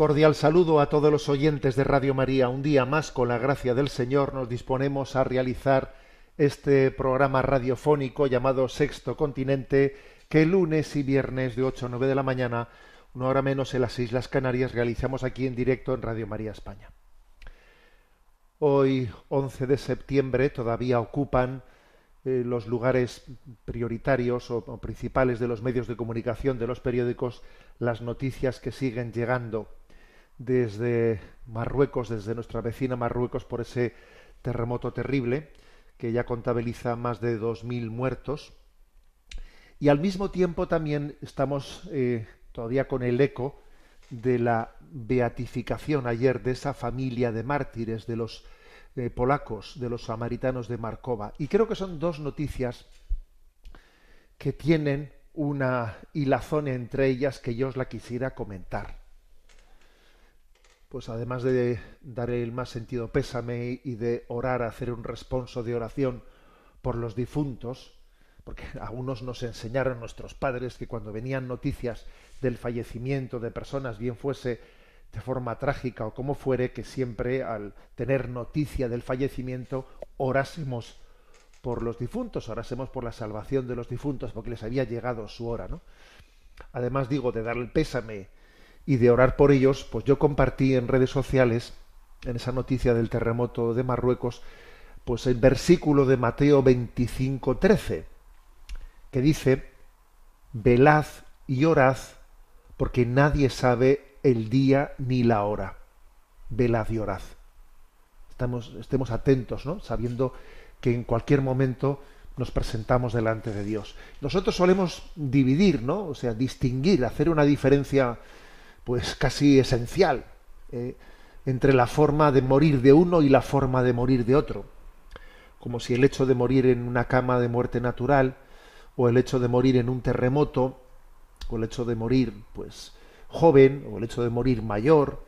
Cordial saludo a todos los oyentes de Radio María. Un día más, con la gracia del Señor, nos disponemos a realizar este programa radiofónico llamado Sexto Continente, que lunes y viernes de 8 a 9 de la mañana, una hora menos en las Islas Canarias, realizamos aquí en directo en Radio María España. Hoy, 11 de septiembre, todavía ocupan eh, los lugares prioritarios o, o principales de los medios de comunicación, de los periódicos, las noticias que siguen llegando desde Marruecos, desde nuestra vecina Marruecos, por ese terremoto terrible que ya contabiliza más de 2.000 muertos. Y al mismo tiempo también estamos eh, todavía con el eco de la beatificación ayer de esa familia de mártires, de los eh, polacos, de los samaritanos de Markova. Y creo que son dos noticias que tienen una hilazón entre ellas que yo os la quisiera comentar. Pues además de dar el más sentido pésame y de orar, hacer un responso de oración por los difuntos, porque a unos nos enseñaron nuestros padres que cuando venían noticias del fallecimiento de personas, bien fuese de forma trágica o como fuere, que siempre al tener noticia del fallecimiento orásemos por los difuntos, orásemos por la salvación de los difuntos, porque les había llegado su hora, ¿no? Además, digo, de dar el pésame y de orar por ellos, pues yo compartí en redes sociales, en esa noticia del terremoto de Marruecos, pues el versículo de Mateo 25, 13, que dice, velad y orad, porque nadie sabe el día ni la hora. Velad y orad. Estamos, estemos atentos, ¿no? Sabiendo que en cualquier momento nos presentamos delante de Dios. Nosotros solemos dividir, ¿no? O sea, distinguir, hacer una diferencia, pues casi esencial, eh, entre la forma de morir de uno y la forma de morir de otro. Como si el hecho de morir en una cama de muerte natural, o el hecho de morir en un terremoto, o el hecho de morir, pues, joven, o el hecho de morir mayor,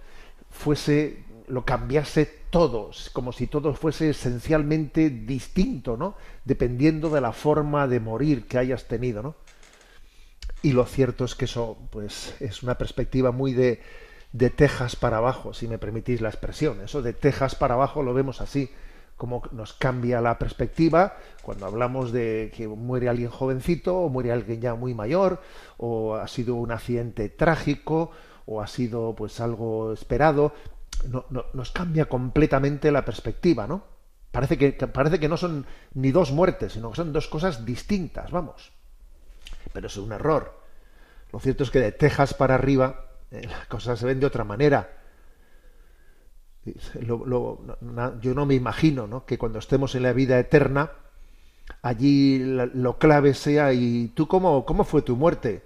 fuese lo cambiase todo, como si todo fuese esencialmente distinto, ¿no? Dependiendo de la forma de morir que hayas tenido, ¿no? Y lo cierto es que eso, pues, es una perspectiva muy de, de para abajo, si me permitís la expresión. Eso de Texas para abajo lo vemos así, como nos cambia la perspectiva cuando hablamos de que muere alguien jovencito, o muere alguien ya muy mayor, o ha sido un accidente trágico, o ha sido pues algo esperado, no, no, nos cambia completamente la perspectiva, ¿no? Parece que, parece que no son ni dos muertes, sino que son dos cosas distintas, vamos. Pero es un error. Lo cierto es que de Texas para arriba eh, las cosas se ven de otra manera. Lo, lo, yo no me imagino ¿no? que cuando estemos en la vida eterna, allí lo clave sea, ¿y tú cómo, cómo fue tu muerte?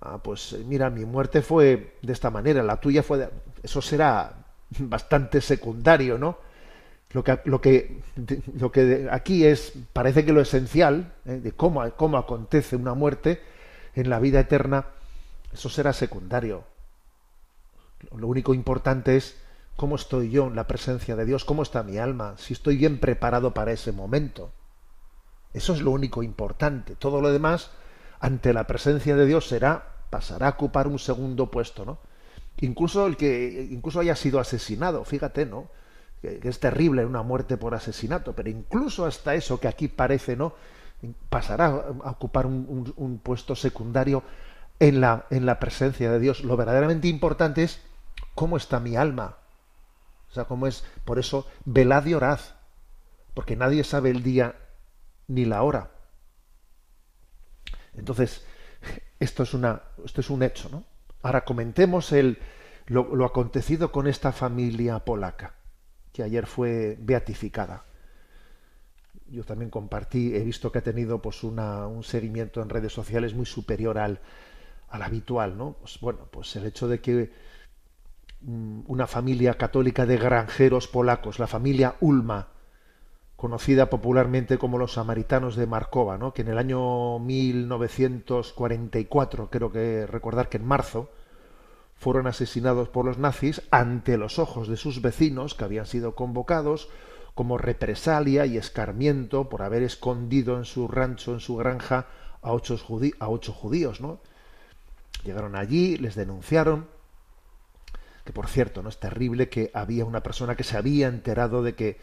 Ah, pues mira, mi muerte fue de esta manera, la tuya fue de... Eso será bastante secundario, ¿no? Lo que, lo que, lo que aquí es, parece que lo esencial, ¿eh? de cómo, cómo acontece una muerte en la vida eterna, eso será secundario. Lo único importante es cómo estoy yo en la presencia de Dios, cómo está mi alma, si estoy bien preparado para ese momento. Eso es lo único importante. Todo lo demás, ante la presencia de Dios, será, pasará a ocupar un segundo puesto, ¿no? Incluso el que incluso haya sido asesinado, fíjate, ¿no? Que, es terrible una muerte por asesinato, pero incluso hasta eso que aquí parece, ¿no? pasará a ocupar un, un, un puesto secundario en la, en la presencia de Dios. Lo verdaderamente importante es cómo está mi alma. O sea, cómo es, por eso, velad y orad, porque nadie sabe el día ni la hora. Entonces, esto es, una, esto es un hecho, ¿no? Ahora comentemos el, lo, lo acontecido con esta familia polaca, que ayer fue beatificada. Yo también compartí, he visto que ha tenido pues una, un seguimiento en redes sociales muy superior al, al habitual, ¿no? Pues bueno, pues el hecho de que mm, una familia católica de granjeros polacos, la familia Ulma, conocida popularmente como los samaritanos de Markova, ¿no? que en el año 1944, creo que recordar que en marzo, fueron asesinados por los nazis ante los ojos de sus vecinos que habían sido convocados como represalia y escarmiento por haber escondido en su rancho, en su granja, a ocho, judíos, ¿no? Llegaron allí, les denunciaron, que por cierto, no es terrible que había una persona que se había enterado de que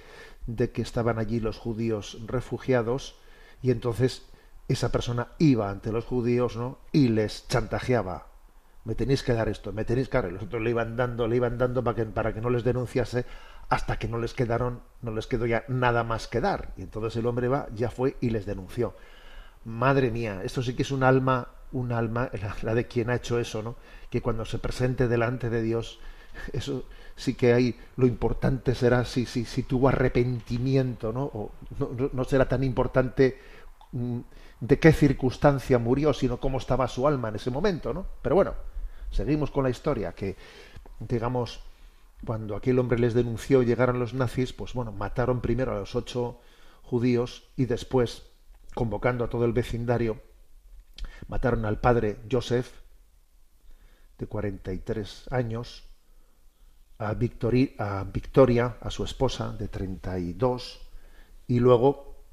de que estaban allí los judíos refugiados y entonces esa persona iba ante los judíos, ¿no? y les chantajeaba. Me tenéis que dar esto, me tenéis que dar. Los otros le iban dando, le iban dando para que, para que no les denunciase hasta que no les quedaron, no les quedó ya nada más que dar. Y entonces el hombre va, ya fue y les denunció. Madre mía, esto sí que es un alma un alma, la, la, de quien ha hecho eso, ¿no? Que cuando se presente delante de Dios, eso sí que hay, lo importante será si, si, si tuvo arrepentimiento, ¿no? O no, no será tan importante mm, de qué circunstancia murió, sino cómo estaba su alma en ese momento, ¿no? Pero bueno, seguimos con la historia, que, digamos, cuando aquel hombre les denunció llegaron los nazis, pues bueno, mataron primero a los ocho judíos y después, convocando a todo el vecindario, Mataron al padre Joseph, de 43 años, a Victoria, a su esposa, de 32, y luego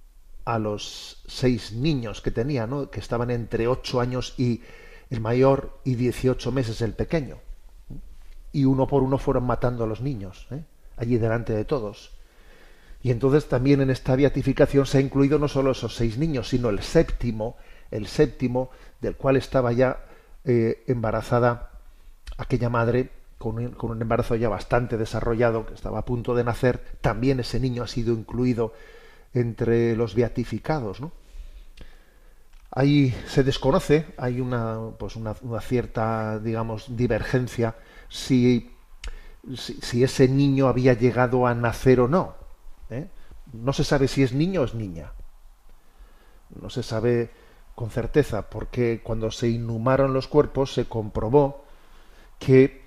a los seis niños que tenía, ¿no? que estaban entre 8 años y el mayor y 18 meses el pequeño. Y uno por uno fueron matando a los niños, ¿eh? allí delante de todos. Y entonces también en esta beatificación se ha incluido no solo esos seis niños, sino el séptimo, el séptimo, del cual estaba ya eh, embarazada aquella madre con un, con un, embarazo ya bastante desarrollado, que estaba a punto de nacer, también ese niño ha sido incluido entre los beatificados, ¿no? Ahí se desconoce, hay una, pues una, cierta, digamos, divergencia si, si, si, ese niño había llegado a nacer o no. ¿eh? No se sabe si es niño o es niña. No se sabe con certeza, porque cuando se inhumaron los cuerpos se comprobó que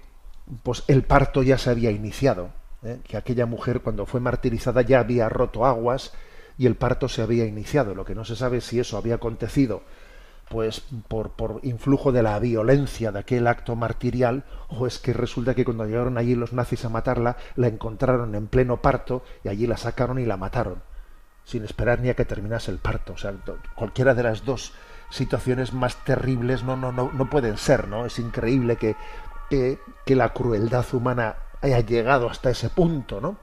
pues el parto ya se había iniciado, ¿eh? que aquella mujer cuando fue martirizada ya había roto aguas y el parto se había iniciado. Lo que no se sabe si eso había acontecido pues por, por influjo de la violencia de aquel acto martirial o es que resulta que cuando llegaron allí los nazis a matarla la encontraron en pleno parto y allí la sacaron y la mataron sin esperar ni a que terminase el parto. O sea, cualquiera de las dos situaciones más terribles no, no, no, no pueden ser, ¿no? Es increíble que, que, que, la crueldad humana haya llegado hasta ese punto, ¿no?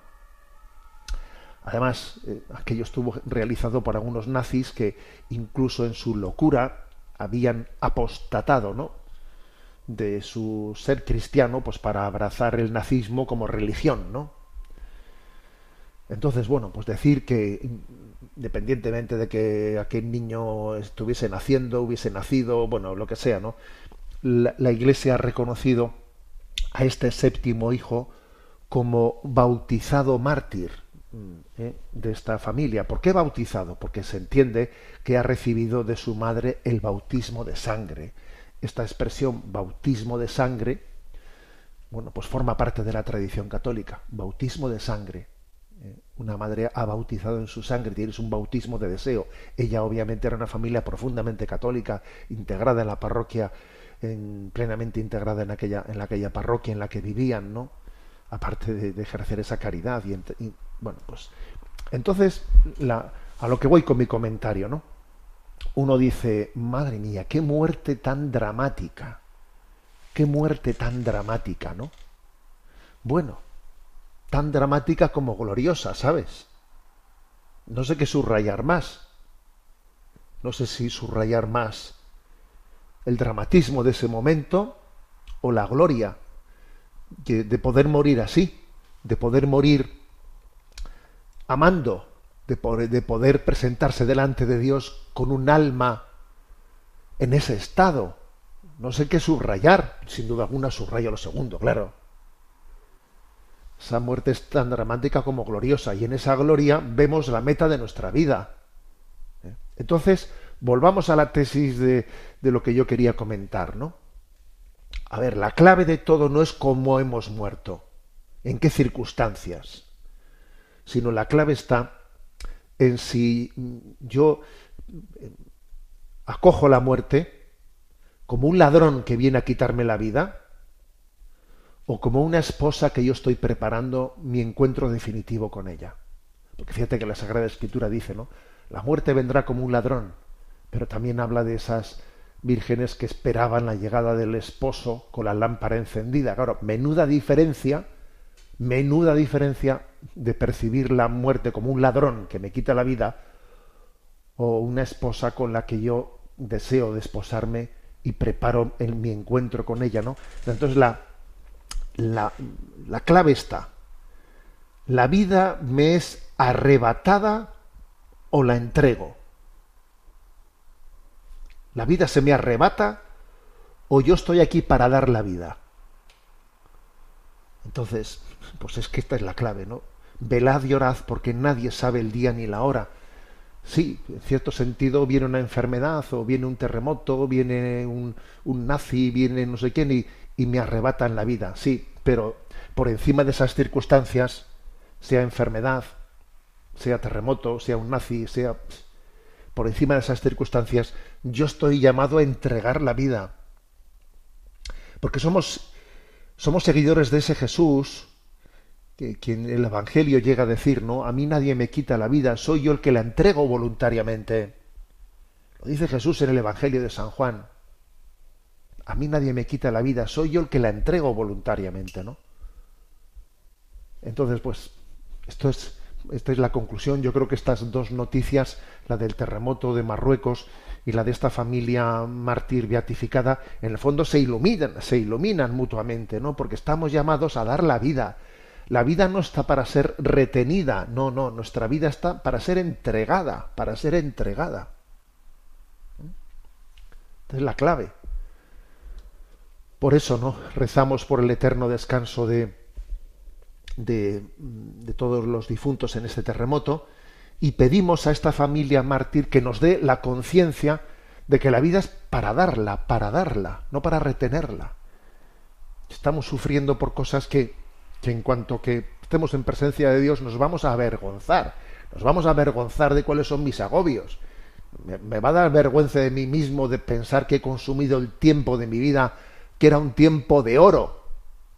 Además, eh, aquello estuvo realizado por algunos nazis que incluso en su locura habían apostatado, ¿no? de su ser cristiano, pues para abrazar el nazismo como religión, ¿no? Entonces, bueno, pues decir que independientemente de que aquel niño estuviese naciendo, hubiese nacido, bueno, lo que sea, ¿no? La, la Iglesia ha reconocido a este séptimo hijo como bautizado mártir ¿eh? de esta familia. ¿Por qué bautizado? Porque se entiende que ha recibido de su madre el bautismo de sangre. Esta expresión bautismo de sangre, bueno, pues forma parte de la tradición católica. Bautismo de sangre una madre ha bautizado en su sangre, tienes un bautismo de deseo. Ella obviamente era una familia profundamente católica, integrada en la parroquia, en, plenamente integrada en aquella, en aquella parroquia en la que vivían, ¿no? Aparte de, ejercer esa caridad. Y, bueno, pues entonces a lo que voy con mi comentario, ¿no? Uno dice, madre mía, qué muerte tan dramática, qué muerte tan dramática, ¿no? Bueno, tan dramática como gloriosa, ¿sabes? No sé qué subrayar más. No sé si subrayar más el dramatismo de ese momento o la gloria de poder morir así, de poder morir amando, de poder, de poder presentarse delante de Dios con un alma en ese estado. No sé qué subrayar, sin duda alguna subrayo lo segundo, claro. Esa muerte es tan dramática como gloriosa y en esa gloria vemos la meta de nuestra vida. ¿Eh? Entonces, volvamos a la tesis de, de lo que yo quería comentar, ¿no? A ver, la clave de todo no es cómo hemos muerto, en qué circunstancias, sino la clave está en si yo eh, acojo la muerte como un ladrón que viene a quitarme la vida o como una esposa que yo estoy preparando mi encuentro definitivo con ella. Porque fíjate que la Sagrada Escritura dice, ¿no? La muerte vendrá como un ladrón, pero también habla de esas vírgenes que esperaban la llegada del esposo con la lámpara encendida. Claro, menuda diferencia, menuda diferencia de percibir la muerte como un ladrón que me quita la vida o una esposa con la que yo deseo desposarme y preparo mi encuentro con ella, ¿no? Entonces la, la, la clave está. La vida me es arrebatada o la entrego. La vida se me arrebata o yo estoy aquí para dar la vida. Entonces, pues es que esta es la clave, ¿no? Velad y orad porque nadie sabe el día ni la hora. Sí, en cierto sentido viene una enfermedad o viene un terremoto, viene un, un nazi, viene no sé quién y, y me arrebatan la vida. Sí, pero por encima de esas circunstancias, sea enfermedad, sea terremoto, sea un nazi, sea por encima de esas circunstancias, yo estoy llamado a entregar la vida. Porque somos, somos seguidores de ese Jesús, que quien el Evangelio llega a decir, ¿no? A mí nadie me quita la vida, soy yo el que la entrego voluntariamente. Lo dice Jesús en el Evangelio de San Juan. A mí nadie me quita la vida, soy yo el que la entrego voluntariamente, ¿no? Entonces, pues, esto es, esta es la conclusión. Yo creo que estas dos noticias, la del terremoto de Marruecos y la de esta familia mártir beatificada, en el fondo se iluminan, se iluminan mutuamente, ¿no? Porque estamos llamados a dar la vida. La vida no está para ser retenida, no, no, nuestra vida está para ser entregada, para ser entregada. Esta es la clave. Por eso, ¿no? Rezamos por el eterno descanso de, de, de, todos los difuntos en este terremoto y pedimos a esta familia mártir que nos dé la conciencia de que la vida es para darla, para darla, no para retenerla. Estamos sufriendo por cosas que, que en cuanto que estemos en presencia de Dios nos vamos a avergonzar, nos vamos a avergonzar de cuáles son mis agobios. Me, va a dar vergüenza de mí mismo de pensar que he consumido el tiempo de mi vida que era un tiempo de oro,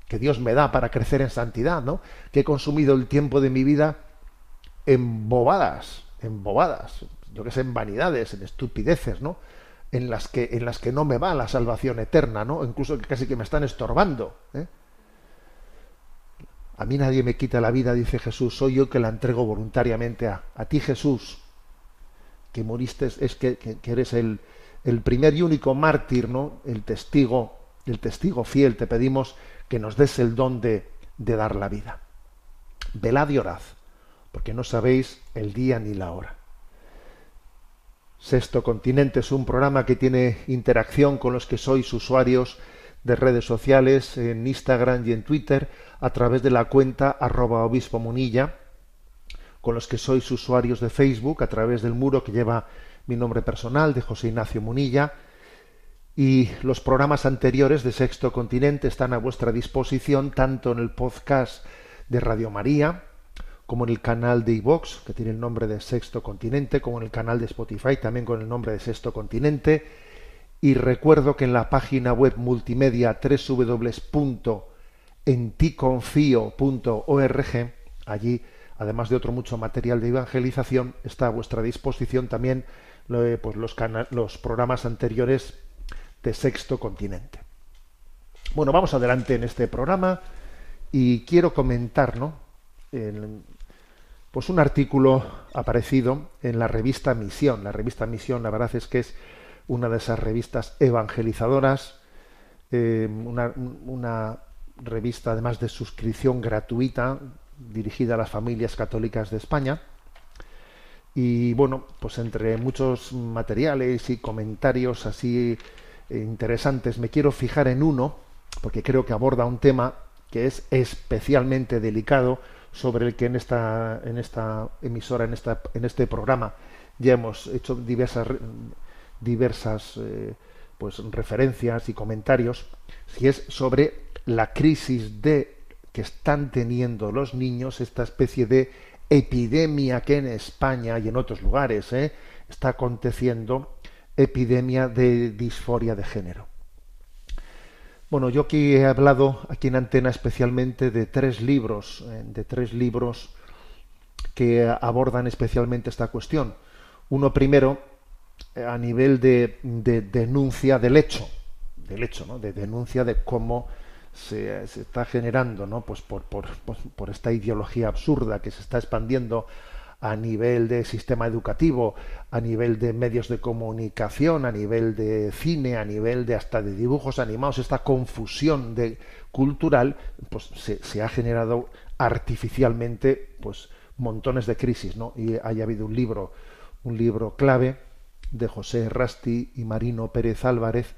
que Dios me da para crecer en santidad, ¿no? Que he consumido el tiempo de mi vida en bobadas, en bobadas, yo que sé, en vanidades, en estupideces, ¿no? En las que, en las que no me va la salvación eterna, ¿no? Incluso que casi que me están estorbando. ¿eh? A mí nadie me quita la vida, dice Jesús, soy yo que la entrego voluntariamente a, a ti, Jesús, que moriste, es que, que, eres el, el primer y único mártir, ¿no? El testigo, el testigo fiel, te pedimos que nos des el don de, de dar la vida. Velad y orad, porque no sabéis el día ni la hora. Sexto Continente es un programa que tiene interacción con los que sois usuarios de redes sociales en Instagram y en Twitter a través de la cuenta arroba obispo munilla, con los que sois usuarios de Facebook a través del muro que lleva mi nombre personal de José Ignacio Munilla, y los programas anteriores de Sexto Continente están a vuestra disposición tanto en el podcast de Radio María, como en el canal de iVox, que tiene el nombre de Sexto Continente, como en el canal de Spotify, también con el nombre de Sexto Continente. Y recuerdo que en la página web multimedia www.enticonfio.org, allí, además de otro mucho material de evangelización, está a vuestra disposición también pues, los, los programas anteriores de Sexto Continente. Bueno, vamos adelante en este programa y quiero comentar, ¿no? Pues un artículo aparecido en la revista Misión. La revista Misión, la verdad es que es una de esas revistas evangelizadoras, eh, una, revista además de suscripción gratuita dirigida a las familias católicas de España. Y bueno, pues entre muchos materiales y comentarios así eh, interesantes, me quiero fijar en uno, porque creo que aborda un tema que es especialmente delicado, sobre el que en esta, en esta emisora, en, esta, en este programa, ya hemos hecho diversas, diversas eh, pues, referencias y comentarios, si es sobre la crisis de que están teniendo los niños, esta especie de epidemia que en España y en otros lugares eh, está aconteciendo, epidemia de disforia de género. Bueno, yo aquí he hablado aquí en Antena especialmente de tres libros, eh, de tres libros que abordan especialmente esta cuestión. Uno primero a nivel de, denuncia del hecho, del hecho, ¿no? de denuncia de cómo se, está generando, ¿no? Pues por, por, por, esta ideología absurda que se está expandiendo a nivel de sistema educativo, a nivel de medios de comunicación, a nivel de cine, a nivel de hasta de dibujos animados, esta confusión de cultural, pues se, ha generado artificialmente, pues montones de crisis, ¿no? Y haya habido un libro, un libro clave de José Rasti y Marino Pérez Álvarez,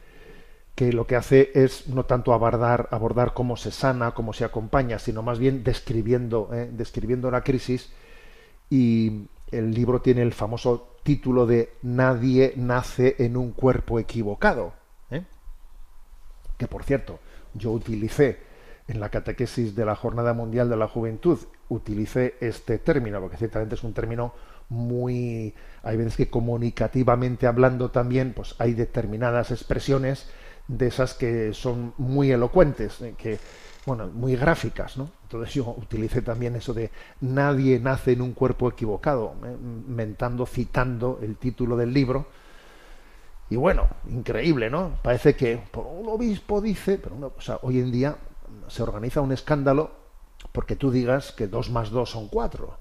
que lo que hace es no tanto abordar, abordar cómo se sana, cómo se acompaña, sino más bien describiendo, ¿eh? describiendo la crisis y el libro tiene el famoso título de Nadie nace en un cuerpo equivocado. ¿eh? Que por cierto, yo utilicé en la catequesis de la Jornada Mundial de la Juventud, utilicé este término, porque ciertamente es un término muy. Hay veces que comunicativamente hablando también, pues hay determinadas expresiones de esas que son muy elocuentes, ¿eh? que bueno, muy gráficas, ¿no? Entonces yo utilicé también eso de nadie nace en un cuerpo equivocado, ¿eh? mentando, citando el título del libro. Y bueno, increíble, ¿no? Parece que por un obispo dice, pero o sea, hoy en día se organiza un escándalo porque tú digas que dos más dos son cuatro,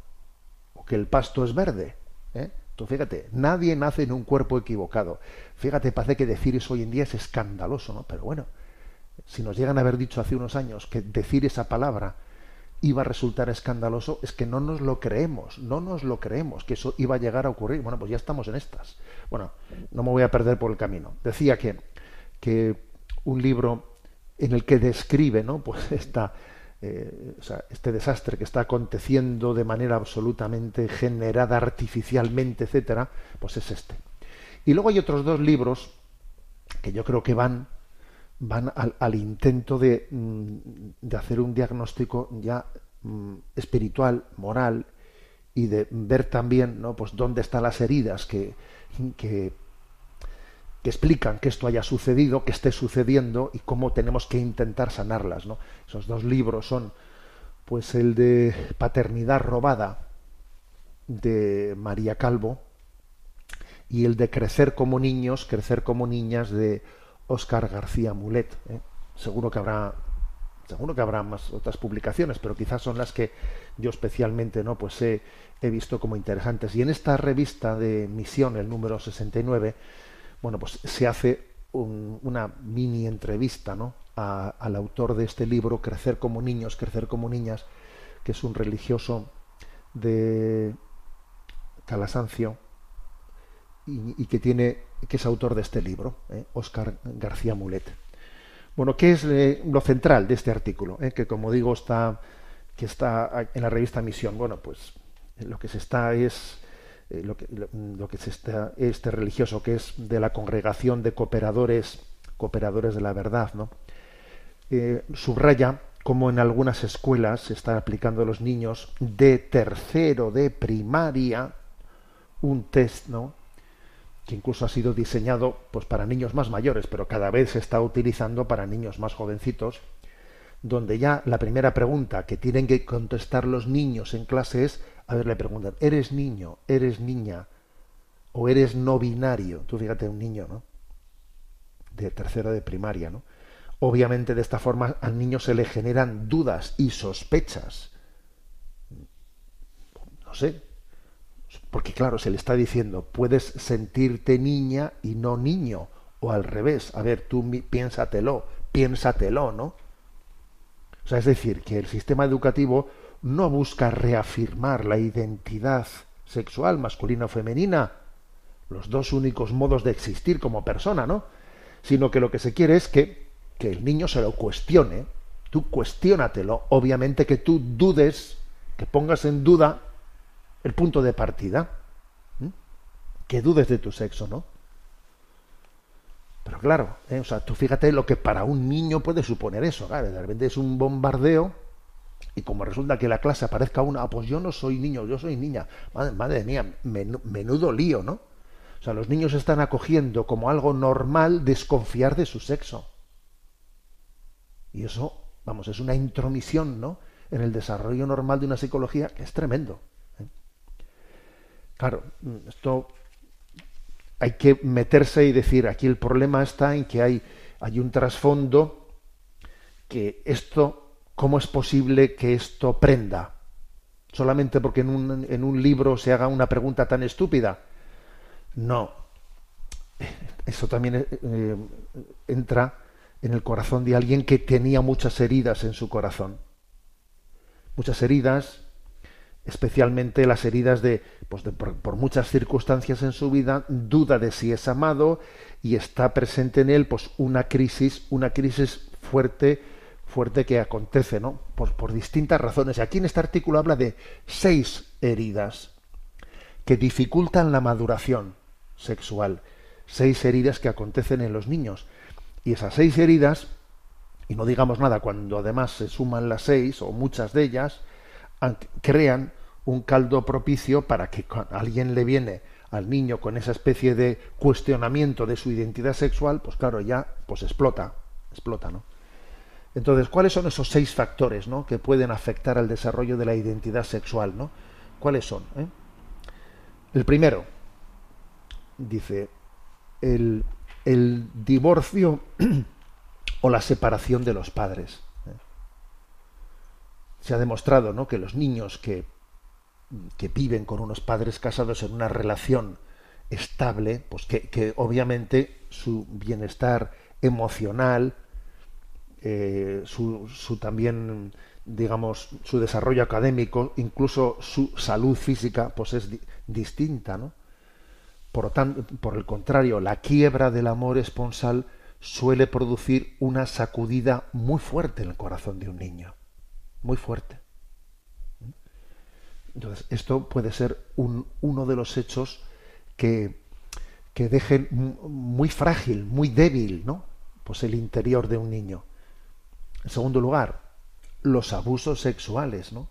que el pasto es verde. ¿eh? Fíjate, nadie nace en un cuerpo equivocado. Fíjate, parece que decir eso hoy en día es escandaloso, ¿no? Pero bueno, si nos llegan a haber dicho hace unos años que decir esa palabra iba a resultar escandaloso, es que no nos lo creemos, no nos lo creemos, que eso iba a llegar a ocurrir. Bueno, pues ya estamos en estas. Bueno, no me voy a perder por el camino. Decía que, que un libro en el que describe ¿no? pues esta, eh, este desastre que está aconteciendo de manera absolutamente generada artificialmente, etcétera, pues es este. Y luego hay otros dos libros que yo creo que van van al, intento de, mm, de, hacer un diagnóstico ya mm, espiritual, moral, y de ver también ¿no? pues dónde están las heridas que, que, que, explican que esto haya sucedido, que esté sucediendo y cómo tenemos que intentar sanarlas. ¿no? Esos dos libros son pues el de Paternidad robada de María Calvo y el de Crecer como niños, crecer como niñas de Oscar García Mulet. ¿eh? Seguro que habrá seguro que habrá más otras publicaciones, pero quizás son las que yo especialmente no pues he, visto como interesantes. Y en esta revista de Misión, el número 69, bueno, pues se hace una mini entrevista ¿no? al autor de este libro, Crecer como niños, crecer como niñas, que es un religioso de Calasancio y que tiene que es autor de este libro, Oscar ¿eh? García Mulet. Bueno, ¿qué es eh, lo central de este artículo? Eh? Que como digo está que está en la revista Misión. Bueno, pues lo que se está es lo que, lo, que se está este religioso que es de la congregación de cooperadores cooperadores de la verdad, ¿no? subraya cómo en algunas escuelas se está aplicando a los niños de tercero de primaria un test, ¿no? que incluso ha sido diseñado pues para niños más mayores, pero cada vez se está utilizando para niños más jovencitos, donde ya la primera pregunta que tienen que contestar los niños en clase es, a ver, le preguntan, ¿eres niño? ¿Eres niña? ¿O eres no binario? Tú fíjate, un niño, ¿no? De tercera de primaria, ¿no? Obviamente de esta forma al niño se le generan dudas y sospechas. No sé, porque claro, se le está diciendo, puedes sentirte niña y no niño, o al revés, a ver, tú piénsatelo, piénsatelo, ¿no? O sea, es decir, que el sistema educativo no busca reafirmar la identidad sexual, masculina o femenina, los dos únicos modos de existir como persona, ¿no? Sino que lo que se quiere es que, que el niño se lo cuestione, tú cuestiónatelo, obviamente que tú dudes, que pongas en duda el punto de partida, que dudes de tu sexo, ¿no? Pero claro, ¿eh? tú fíjate lo que para un niño puede suponer eso, claro, de repente es un bombardeo y como resulta que la clase aparezca una, ah, pues yo no soy niño, yo soy niña, madre, mía, menu- menudo lío, ¿no? O sea, los niños están acogiendo como algo normal desconfiar de su sexo. Y eso, vamos, es una intromisión, ¿no? En el desarrollo normal de una psicología que es tremendo. ¿eh? Claro, mm, esto hay que meterse y decir, aquí el problema está en que hay, hay un trasfondo que esto, ¿cómo es posible que esto prenda? Solamente porque en un, en un libro se haga una pregunta tan estúpida. No. Eso también eh, eh, entra en el corazón de alguien que tenía muchas heridas en su corazón. Muchas heridas, especialmente las heridas de, pues de- por, por muchas circunstancias en su vida, duda de si es amado y está presente en él pues una crisis, una crisis fuerte, fuerte que acontece, ¿no? Por, por distintas razones. Y aquí en este artículo habla de seis heridas que dificultan la maduración sexual, seis heridas que acontecen en los niños. Y esas seis heridas, y no digamos nada cuando además se suman las seis o muchas de ellas, an- crean un caldo propicio para que alguien le viene al niño con esa especie de cuestionamiento de su identidad sexual, pues claro, ya pues explota, explota, ¿no? Entonces, ¿cuáles son esos seis factores ¿no? que pueden afectar al desarrollo de la identidad sexual? ¿no? ¿Cuáles son? eh? El primero, dice, el, el divorcio o la separación de los padres. ¿eh? Se ha demostrado ¿no? que los niños que, que viven con unos padres casados en una relación estable, pues que, que obviamente su bienestar emocional, eh, su, su también digamos su desarrollo académico incluso su salud física pues es di- distinta no por, tan- por el contrario la quiebra del amor esponsal suele producir una sacudida muy fuerte en el corazón de un niño muy fuerte. Entonces esto puede ser un- uno de los hechos que que dejen mu- muy frágil muy débil no pues el interior de un niño en segundo lugar, los abusos sexuales, ¿no?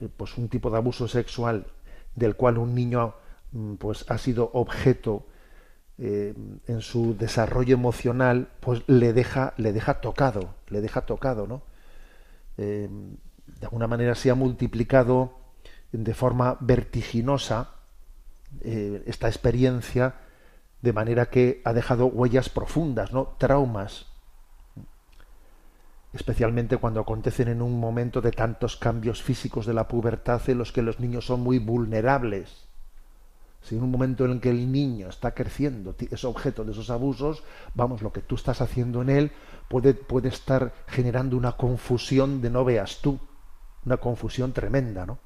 Eh, Pues un tipo de abuso sexual del cual un niño mm, pues ha sido objeto eh, en su desarrollo emocional, pues le deja, le deja tocado, le deja tocado, ¿no? Eh, de alguna manera se ha multiplicado de forma vertiginosa esta experiencia de manera que ha dejado huellas profundas, ¿no? Traumas, especialmente cuando acontecen en un momento de tantos cambios físicos de la pubertad en los que los niños son muy vulnerables. Si en un momento en el que el niño está creciendo, es objeto de esos abusos, vamos, lo que tú estás haciendo en él puede, puede estar generando una confusión de no veas tú, una confusión tremenda, ¿no?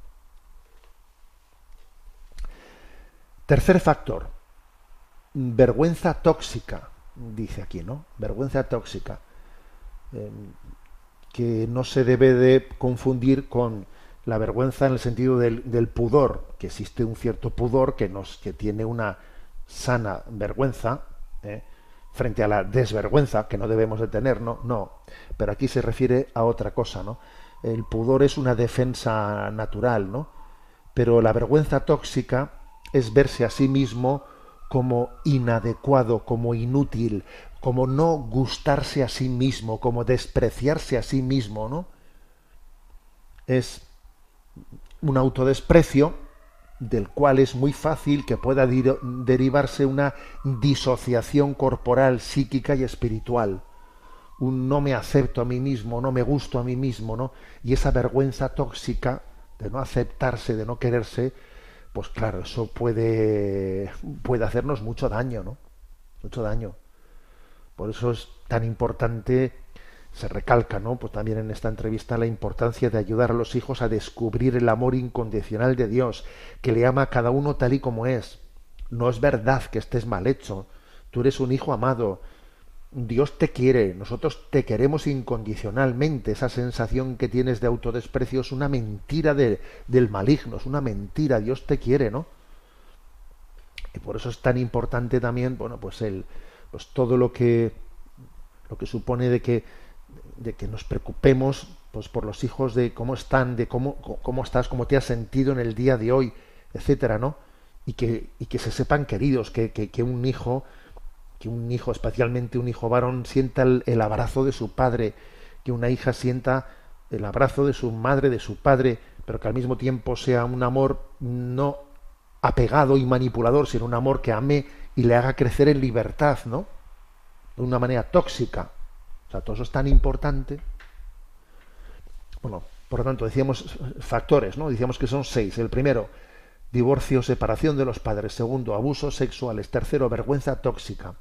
Tercer factor, vergüenza tóxica, dice aquí, ¿no? Vergüenza tóxica eh, que no se debe de confundir con la vergüenza en el sentido del, pudor, que existe un cierto pudor que nos que tiene una sana vergüenza ¿eh? frente a la desvergüenza que no debemos de tener, no, no, pero aquí se refiere a otra cosa, ¿no? El pudor es una defensa natural, ¿no? Pero la vergüenza tóxica es verse a sí mismo como inadecuado, como inútil, como no gustarse a sí mismo, como despreciarse a sí mismo, ¿no? Es un autodesprecio del cual es muy fácil que pueda derivarse una disociación corporal, psíquica y espiritual. Un no me acepto a mí mismo, no me gusto a mí mismo, ¿no? Y esa vergüenza tóxica de no aceptarse, de no quererse, pues claro, eso puede, puede hacernos mucho daño, ¿no? Mucho daño. Por eso es tan importante se recalca, ¿no? Pues también en esta entrevista la importancia de ayudar a los hijos a descubrir el amor incondicional de Dios, que le ama a cada uno tal y como es. No es verdad que estés mal hecho. Tú eres un hijo amado. Dios te quiere, nosotros te queremos incondicionalmente. Esa sensación que tienes de autodesprecio es una mentira de, del maligno, es una mentira. Dios te quiere, ¿no? Y por eso es tan importante también, bueno, pues el, pues todo lo que, lo que supone de que, de que nos preocupemos, pues por los hijos de cómo están, de cómo, cómo estás, cómo te has sentido en el día de hoy, etcétera, ¿no? Y que, y que se sepan queridos, que, que, que un hijo, que un hijo, especialmente un hijo varón, sienta el, abrazo de su padre, que una hija sienta el abrazo de su madre, de su padre, pero que al mismo tiempo sea un amor no apegado y manipulador, sino un amor que ame y le haga crecer en libertad, ¿no? De una manera tóxica. O sea, todo eso es tan importante. Bueno, por lo tanto, decíamos factores, ¿no? Decíamos que son seis. El primero, divorcio, separación de los padres. Segundo, abusos sexuales. Tercero, vergüenza tóxica.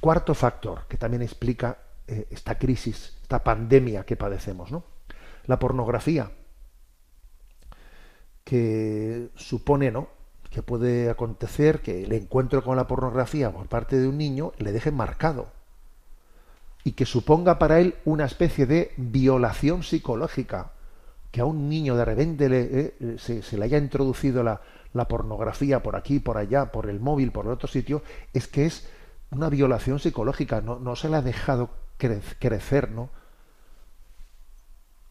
Cuarto factor, que también explica eh, esta crisis, esta pandemia que padecemos, ¿no? La pornografía, que supone, ¿no? Que puede acontecer que el encuentro con la pornografía por parte de un niño le deje marcado y que suponga para él una especie de violación psicológica, que a un niño de repente le, eh, se, se, le haya introducido la, la pornografía por aquí, por allá, por el móvil, por otro sitio, es que es una violación psicológica, no, no se le ha dejado cre crecer, ¿no?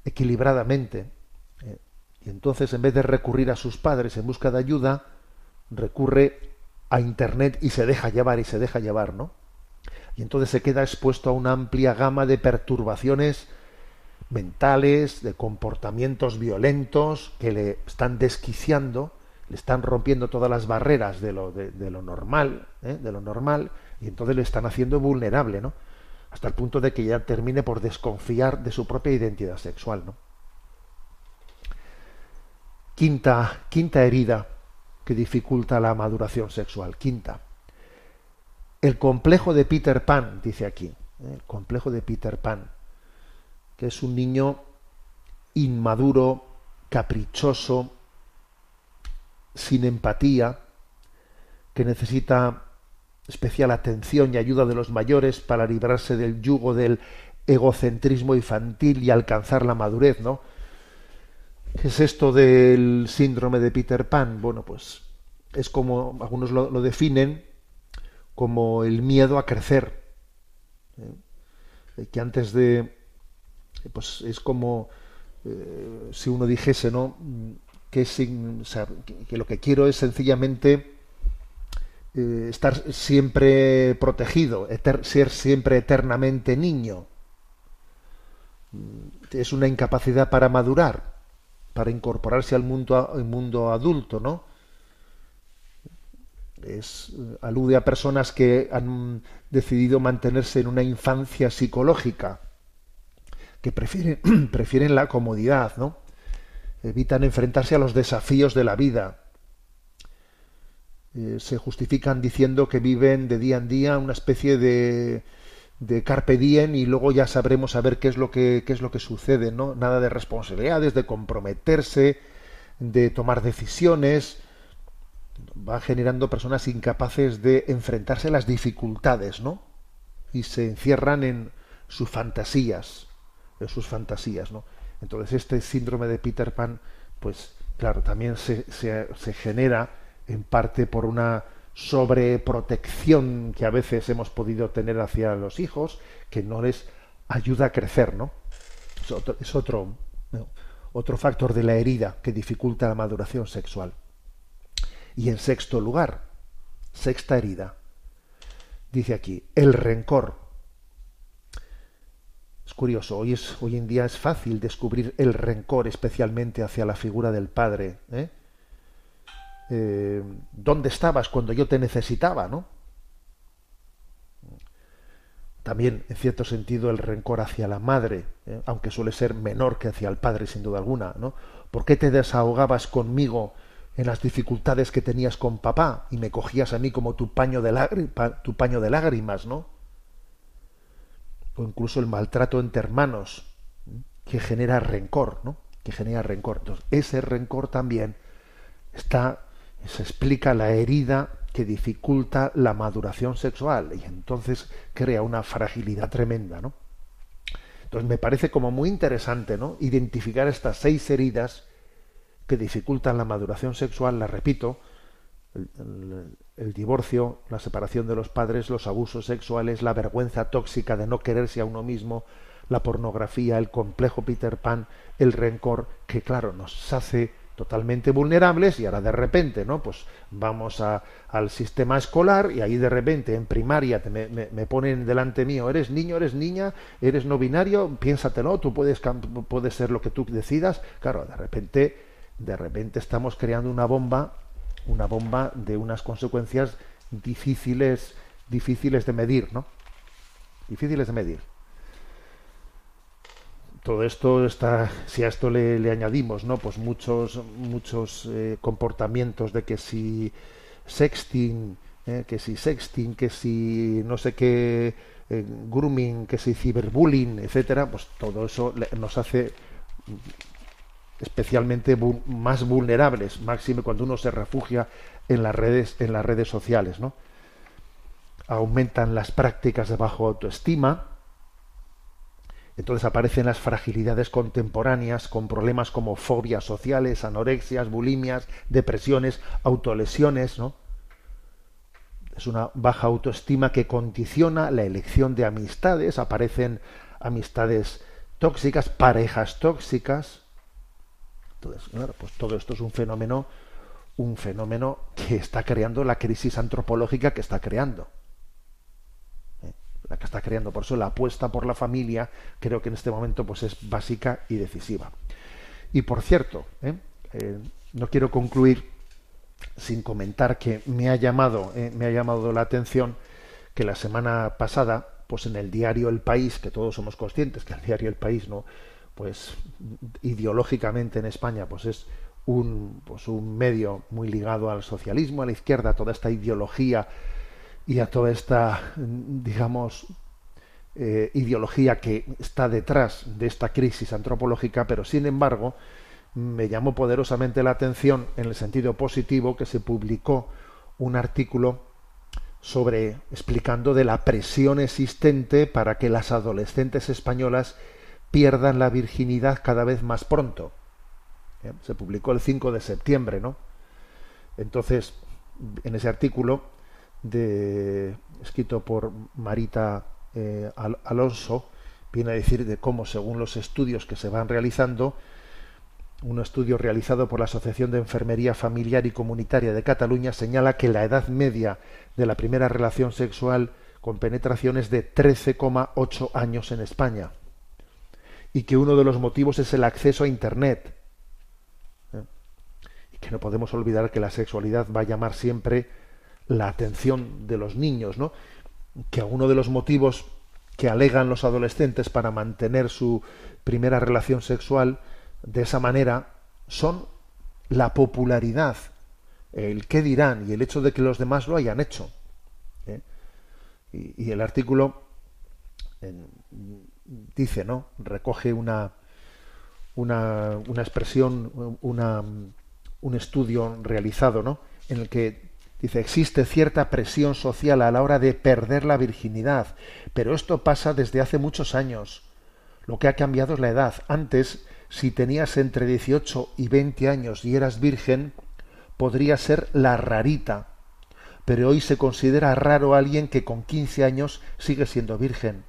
equilibradamente. Eh, y entonces, en vez de recurrir a sus padres en busca de ayuda, recurre a Internet y se deja llevar y se deja llevar, ¿no? Y entonces se queda expuesto a una amplia gama de perturbaciones mentales, de comportamientos violentos que le están desquiciando, le están rompiendo todas las barreras de lo, de, lo normal, ¿eh? de lo normal, y entonces le están haciendo vulnerable, ¿no? Hasta el punto de que ya termine por desconfiar de su propia identidad sexual, ¿no? Quinta, quinta herida que dificulta la maduración sexual. Quinta. El complejo de Peter Pan, dice aquí. ¿eh? El complejo de Peter Pan, que es un niño inmaduro, caprichoso, sin empatía, que necesita especial atención y ayuda de los mayores para librarse del yugo del egocentrismo infantil y alcanzar la madurez, ¿no? ¿Qué es esto del síndrome de Peter Pan? Bueno, pues es como algunos lo, definen como el miedo a crecer, ¿eh? que antes de, pues es como eh, si uno dijese, ¿no? Que, lo que quiero es sencillamente eh, estar siempre protegido, ser siempre eternamente niño. Es una incapacidad para madurar, para incorporarse al mundo, al mundo adulto, ¿no? Es, alude a personas que han decidido mantenerse en una infancia psicológica, que prefieren, prefieren la comodidad, ¿no? Evitan enfrentarse a los desafíos de la vida, eh, se justifican diciendo que viven de día en día una especie de, de carpe diem y luego ya sabremos a ver qué es lo que qué es lo que sucede, ¿no? Nada de responsabilidades, de comprometerse, de tomar decisiones. Va generando personas incapaces de enfrentarse a las dificultades, ¿no? Y se encierran en sus fantasías, en sus fantasías, ¿no? Entonces este síndrome de Peter Pan, pues claro, también se, se, se genera en parte por una sobreprotección que a veces hemos podido tener hacia los hijos, que no les ayuda a crecer, ¿no? Es otro, otro factor de la herida que dificulta la maduración sexual. Y en sexto lugar, sexta herida, dice aquí, el rencor. Es curioso, hoy, es, hoy en día es fácil descubrir el rencor, especialmente hacia la figura del padre. ¿eh? Eh, dónde estabas cuando yo te necesitaba, ¿no? También, en cierto sentido, el rencor hacia la madre, ¿eh? aunque suele ser menor que hacia el padre, sin duda alguna, ¿no? ¿Por qué te desahogabas conmigo en las dificultades que tenías con papá y me cogías a mí como tu paño de, tu paño de lágrimas, ¿no? o incluso el maltrato entre hermanos, que genera rencor, ¿no? Que genera rencor. Entonces, ese rencor también está, se explica la herida que dificulta la maduración sexual y entonces crea una fragilidad tremenda, ¿no? Entonces me parece como muy interesante, ¿no? Identificar estas seis heridas que dificultan la maduración sexual, la repito, el- el divorcio, la separación de los padres, los abusos sexuales, la vergüenza tóxica de no quererse a uno mismo, la pornografía, el complejo Peter Pan, el rencor, que claro, nos hace totalmente vulnerables y ahora de repente, ¿no? Pues vamos a- al sistema escolar y ahí de repente en primaria te me, me- ponen delante mío, eres niño, eres niña, eres no binario, piénsatelo, tú puedes, puedes ser lo que tú decidas. Claro, de repente, de repente estamos creando una bomba, una bomba de unas consecuencias difíciles, difíciles de medir, ¿no? Difíciles de medir todo esto está si a esto le, añadimos no pues muchos muchos eh, comportamientos de que si sexting eh, que si sexting que si no sé qué eh, grooming que si ciberbullying etcétera pues todo eso nos hace especialmente más vulnerables máxime cuando uno se refugia en las redes en las redes sociales no aumentan las prácticas de bajo autoestima entonces aparecen las fragilidades contemporáneas con problemas como fobias sociales, anorexias, bulimias, depresiones, autolesiones, ¿no? Es una baja autoestima que condiciona la elección de amistades, aparecen amistades tóxicas, parejas tóxicas. Entonces, claro, pues todo esto es un fenómeno, un fenómeno que está creando la crisis antropológica que está creando la que está creando. Por eso la apuesta por la familia creo que en este momento pues es básica y decisiva. Y por cierto, ¿eh? Eh, no quiero concluir sin comentar que me ha llamado eh, me ha llamado la atención que la semana pasada pues en el diario El País que todos somos conscientes que el diario El País no pues ideológicamente en España pues es un pues un medio muy ligado al socialismo a la izquierda toda esta ideología y a toda esta, digamos, eh, ideología que está detrás de esta crisis antropológica, pero sin embargo me llamó poderosamente la atención en el sentido positivo que se publicó un artículo sobre explicando de la presión existente para que las adolescentes españolas pierdan la virginidad cada vez más pronto. ¿Eh? Se publicó el 5 de septiembre, ¿no? Entonces, en ese artículo de, escrito por Marita eh, Al- Alonso, viene a decir de cómo, según los estudios que se van realizando, un estudio realizado por la Asociación de Enfermería Familiar y Comunitaria de Cataluña señala que la edad media de la primera relación sexual con penetración es de 13,8 años en España y que uno de los motivos es el acceso a Internet. ¿eh? Y que no podemos olvidar que la sexualidad va a llamar siempre la atención de los niños, ¿no? Que uno de los motivos que alegan los adolescentes para mantener su primera relación sexual de esa manera son la popularidad, el qué dirán y el hecho de que los demás lo hayan hecho. ¿eh? Y, el artículo dice, ¿no? Recoge una, una, una expresión, una, un estudio realizado, ¿no? En el que dice existe cierta presión social a la hora de perder la virginidad, pero esto pasa desde hace muchos años. Lo que ha cambiado es la edad. Antes, si tenías entre 18 y 20 años y eras virgen, podría ser la rarita. Pero hoy se considera raro alguien que con 15 años sigue siendo virgen.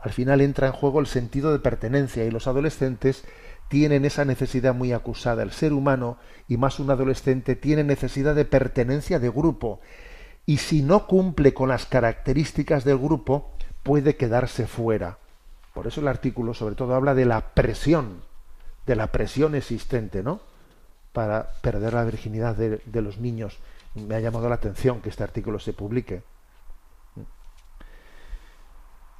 Al final entra en juego el sentido de pertenencia y los adolescentes tienen esa necesidad muy acusada. El ser humano, y más un adolescente, tiene necesidad de pertenencia de grupo. Y si no cumple con las características del grupo, puede quedarse fuera. Por eso el artículo sobre todo habla de la presión, de la presión existente, ¿no? Para perder la virginidad de, de los niños. Me ha llamado la atención que este artículo se publique.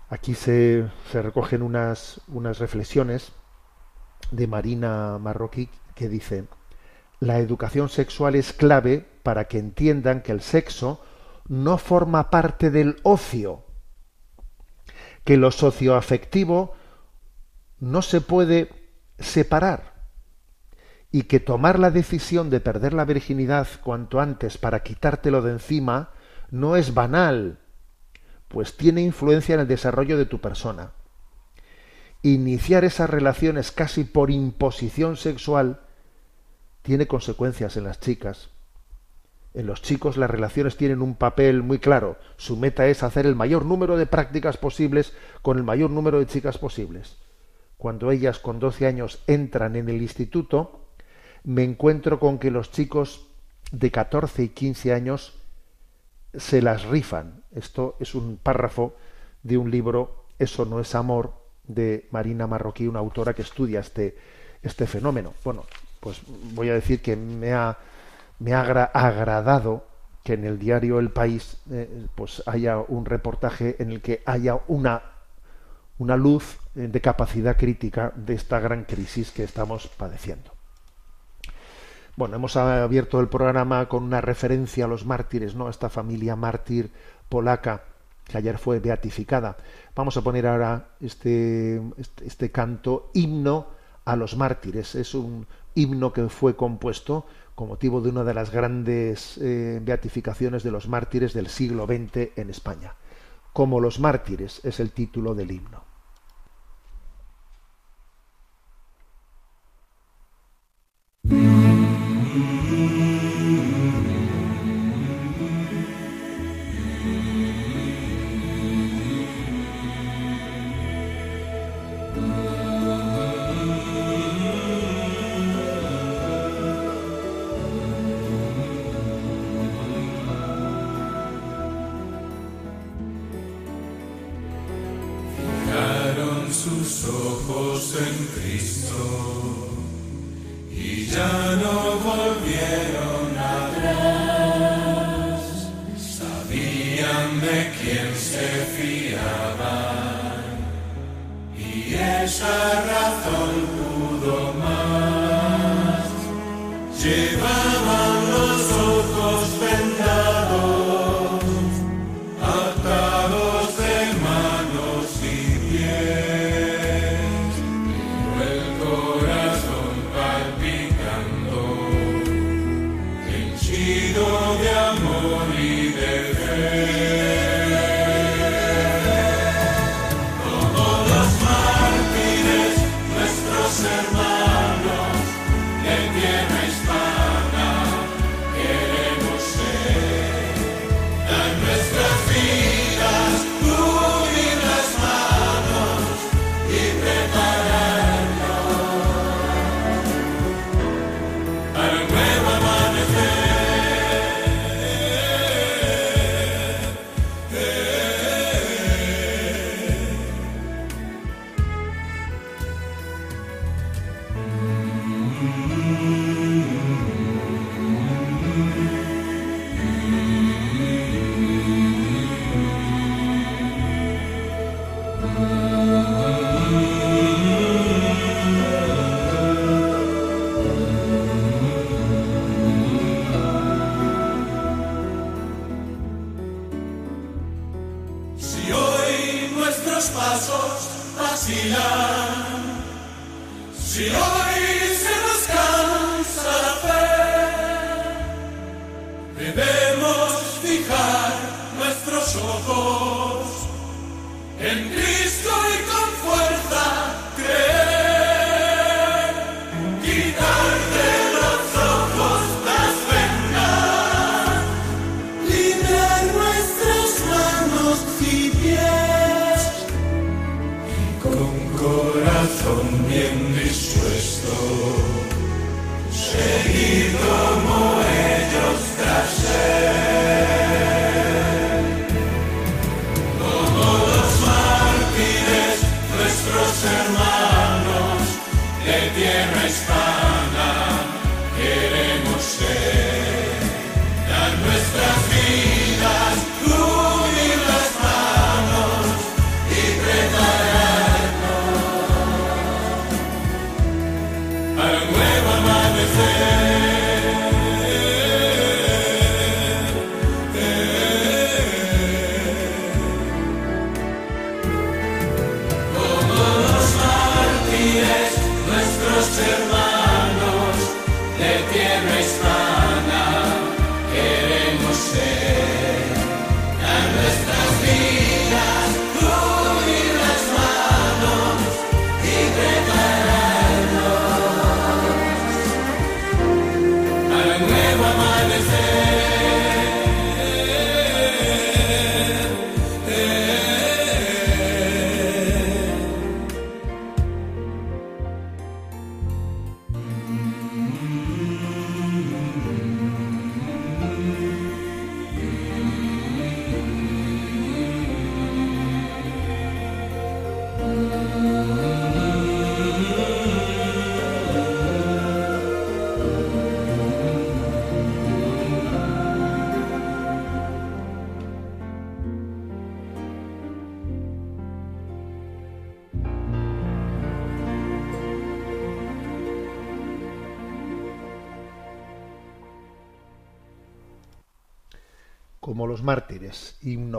Aquí se, se recogen unas, unas reflexiones de Marina Marroquí que dice, la educación sexual es clave para que entiendan que el sexo no forma parte del ocio, que lo socioafectivo no se puede separar y que tomar la decisión de perder la virginidad cuanto antes para quitártelo de encima no es banal, pues tiene influencia en el desarrollo de tu persona. Iniciar esas relaciones casi por imposición sexual tiene consecuencias en las chicas. En los chicos las relaciones tienen un papel muy claro. Su meta es hacer el mayor número de prácticas posibles con el mayor número de chicas posibles. Cuando ellas con 12 años entran en el instituto, me encuentro con que los chicos de 14 y 15 años se las rifan. Esto es un párrafo de un libro, Eso no es amor, de Marina Marroquí, una autora que estudia este, este fenómeno. Bueno, pues voy a decir que me ha, me ha agradado que en el diario El País eh, pues haya un reportaje en el que haya una, una luz de capacidad crítica de esta gran crisis que estamos padeciendo. Bueno, hemos abierto el programa con una referencia a los mártires, ¿no? A esta familia mártir polaca que ayer fue beatificada. Vamos a poner ahora este, este, este canto himno a los mártires. Es un himno que fue compuesto con motivo de una de las grandes eh, beatificaciones de los mártires del siglo XX en España. Como los mártires es el título del himno. Fijaron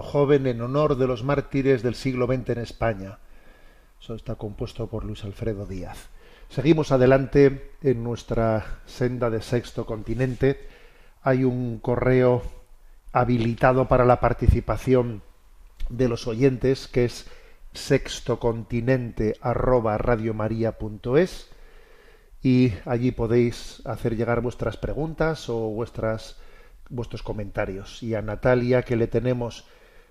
joven en honor de los mártires del siglo XX en España. Eso está compuesto por Luis Alfredo Díaz. Seguimos adelante en nuestra senda de sexto continente. Hay un correo habilitado para la participación de los oyentes que es sextocontinente arroba radiomaria.es y allí podéis hacer llegar vuestras preguntas o vuestras vuestros comentarios y a Natalia que le tenemos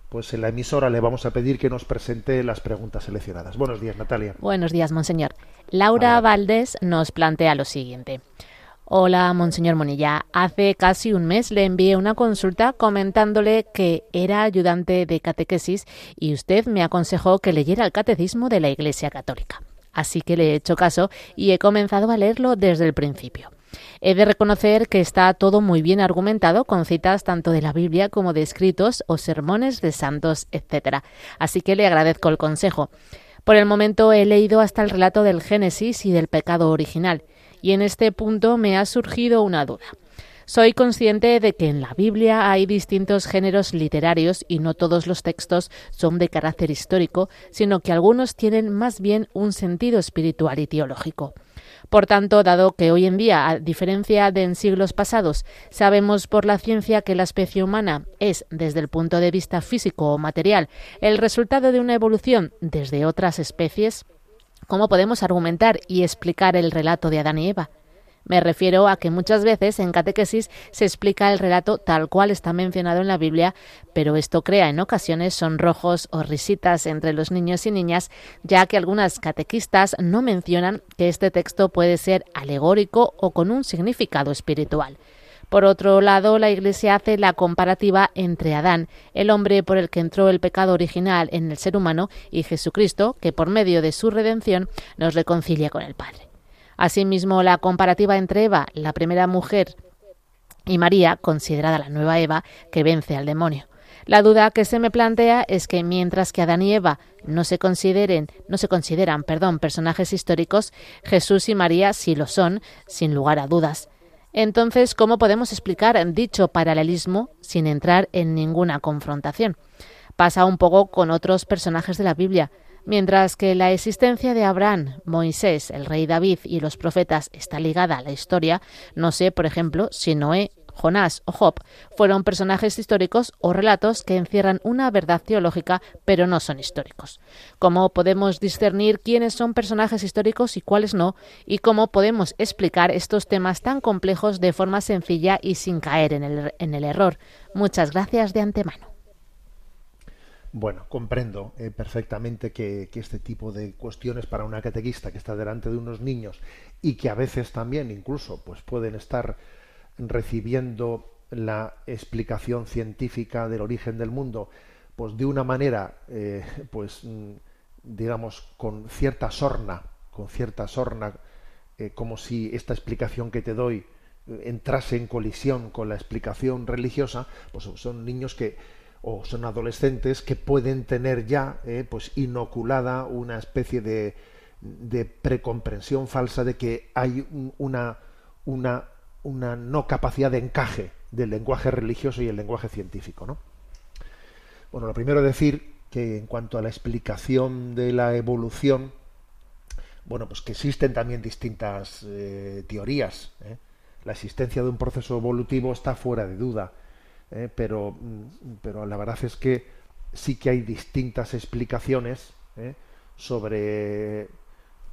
pues en la emisora le vamos a pedir que nos presente las preguntas seleccionadas. Buenos días, Natalia. Buenos días, monseñor. Laura. Valdés nos plantea lo siguiente. Hola, monseñor Monilla. Hace casi un mes le envié una consulta comentándole que era ayudante de catequesis y usted me aconsejó que leyera el catecismo de la Iglesia Católica. Así que le he hecho caso y he comenzado a leerlo desde el principio. He de reconocer que está todo muy bien argumentado con citas tanto de la Biblia como de escritos o sermones de santos, etc. Así que le agradezco el consejo. Por el momento he leído hasta el relato del Génesis y del pecado original, y en este punto me ha surgido una duda. Soy consciente de que en la Biblia hay distintos géneros literarios y no todos los textos son de carácter histórico, sino que algunos tienen más bien un sentido espiritual y teológico. Por tanto, dado que hoy en día, a diferencia de en siglos pasados, sabemos por la ciencia que la especie humana es, desde el punto de vista físico o material, el resultado de una evolución desde otras especies, ¿cómo podemos argumentar y explicar el relato de Adán y Eva? Me refiero a que muchas veces en catequesis se explica el relato tal cual está mencionado en la Biblia, pero esto crea en ocasiones sonrojos o risitas entre los niños y niñas, ya que algunas catequistas no mencionan que este texto puede ser alegórico o con un significado espiritual. Por otro lado, la Iglesia hace la comparativa entre Adán, el hombre por el que entró el pecado original en el ser humano, y Jesucristo, que por medio de su redención nos reconcilia con el Padre. Asimismo, la comparativa entre Eva, la primera mujer, y María, considerada la nueva Eva, que vence al demonio. La duda que se me plantea es que mientras que Adán y Eva no se consideren, no se consideran, perdón, personajes históricos, Jesús y María sí lo son, sin lugar a dudas. Entonces, ¿cómo podemos explicar dicho paralelismo sin entrar en ninguna confrontación? Pasa un poco con otros personajes de la Biblia. Mientras que la existencia de Abraham, Moisés, el rey David y los profetas está ligada a la historia, no sé, por ejemplo, si Noé, Jonás o Job fueron personajes históricos o relatos que encierran una verdad teológica, pero no son históricos. ¿Cómo podemos discernir quiénes son personajes históricos y cuáles no? ¿Y cómo podemos explicar estos temas tan complejos de forma sencilla y sin caer en el, error? Muchas gracias de antemano. Bueno, comprendo eh, perfectamente que, este tipo de cuestiones para una catequista que está delante de unos niños y que a veces también incluso pues pueden estar recibiendo la explicación científica del origen del mundo pues de una manera eh, pues mm, digamos con cierta sorna con cierta sorna eh, como si esta explicación que te doy entrase en colisión con la explicación religiosa pues son niños que o son adolescentes que pueden tener ya eh, pues inoculada una especie de, de precomprensión falsa de que hay un- una, una, una no capacidad de encaje del lenguaje religioso y el lenguaje científico. ¿no? Bueno, lo primero decir que en cuanto a la explicación de la evolución, bueno, pues que existen también distintas eh, teorías. ¿eh? La existencia de un proceso evolutivo está fuera de duda, ¿eh? pero, mm, pero la verdad es que sí que hay distintas explicaciones ¿eh? sobre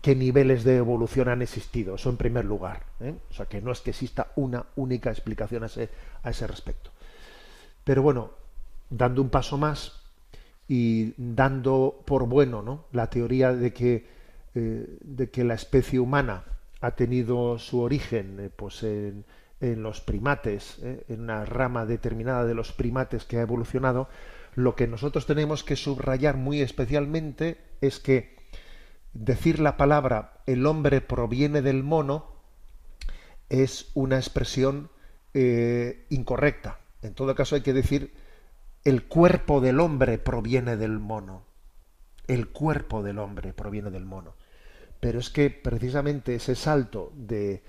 qué niveles de evolución han existido. Eso en primer lugar. ¿eh? O sea, que no es que exista una única explicación a ese, a ese respecto. Pero bueno, dando un paso más y dando por bueno ¿no? la teoría de que, de que la especie humana ha tenido su origen pues en, en los primates, ¿eh? en una rama determinada de los primates que ha evolucionado, lo que nosotros tenemos que subrayar muy especialmente es que decir la palabra el hombre proviene del mono es una expresión eh, incorrecta. En todo caso hay que decir el cuerpo del hombre proviene del mono. El cuerpo del hombre proviene del mono. Pero es que precisamente ese salto de,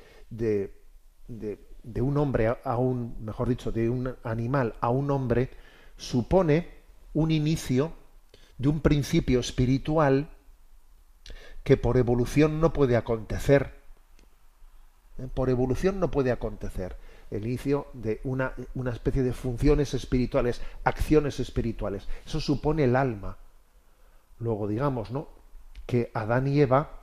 de un hombre a, un, mejor dicho, de un animal a un hombre, supone un inicio de un principio espiritual que por evolución no puede acontecer. ¿Eh? Por evolución no puede acontecer. El inicio de una, una especie de funciones espirituales, acciones espirituales. Eso supone el alma. Luego digamos, ¿no? Que Adán y Eva,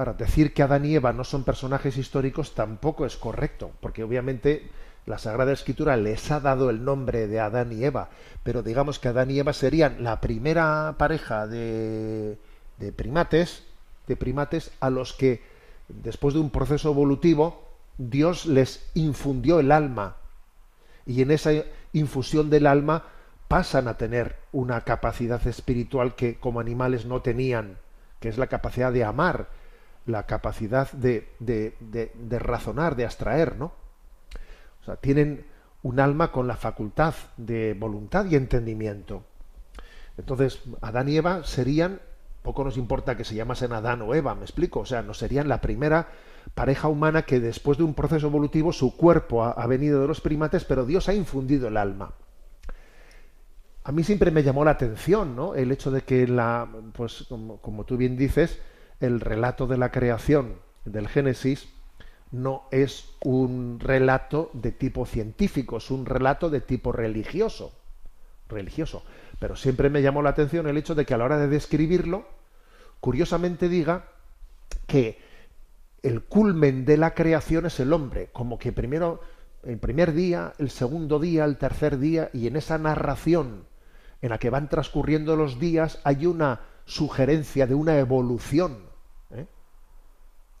ahora, decir que Adán y Eva no son personajes históricos tampoco es correcto, porque obviamente la Sagrada Escritura les ha dado el nombre de Adán y Eva, pero digamos que Adán y Eva serían la primera pareja de, de primates, de primates a los que después de un proceso evolutivo Dios les infundió el alma. Y en esa infusión del alma pasan a tener una capacidad espiritual que como animales no tenían, que es la capacidad de amar, la capacidad de, de, de, razonar, de abstraer, ¿no? O sea, tienen un alma con la facultad de voluntad y entendimiento. Entonces, Adán y Eva serían, poco nos importa que se llamasen Adán o Eva, me explico, o sea, no serían la primera pareja humana que después de un proceso evolutivo su cuerpo ha, venido de los primates, pero Dios ha infundido el alma. A mí siempre me llamó la atención, ¿no? El hecho de que la, pues como tú bien dices, el relato de la creación del Génesis, no es un relato de tipo científico, es un relato de tipo religioso. Religioso. Pero siempre me llamó la atención el hecho de que a la hora de describirlo, curiosamente diga que el culmen de la creación es el hombre, como que primero el primer día, el segundo día, el tercer día, y en esa narración en la que van transcurriendo los días hay una sugerencia de una evolución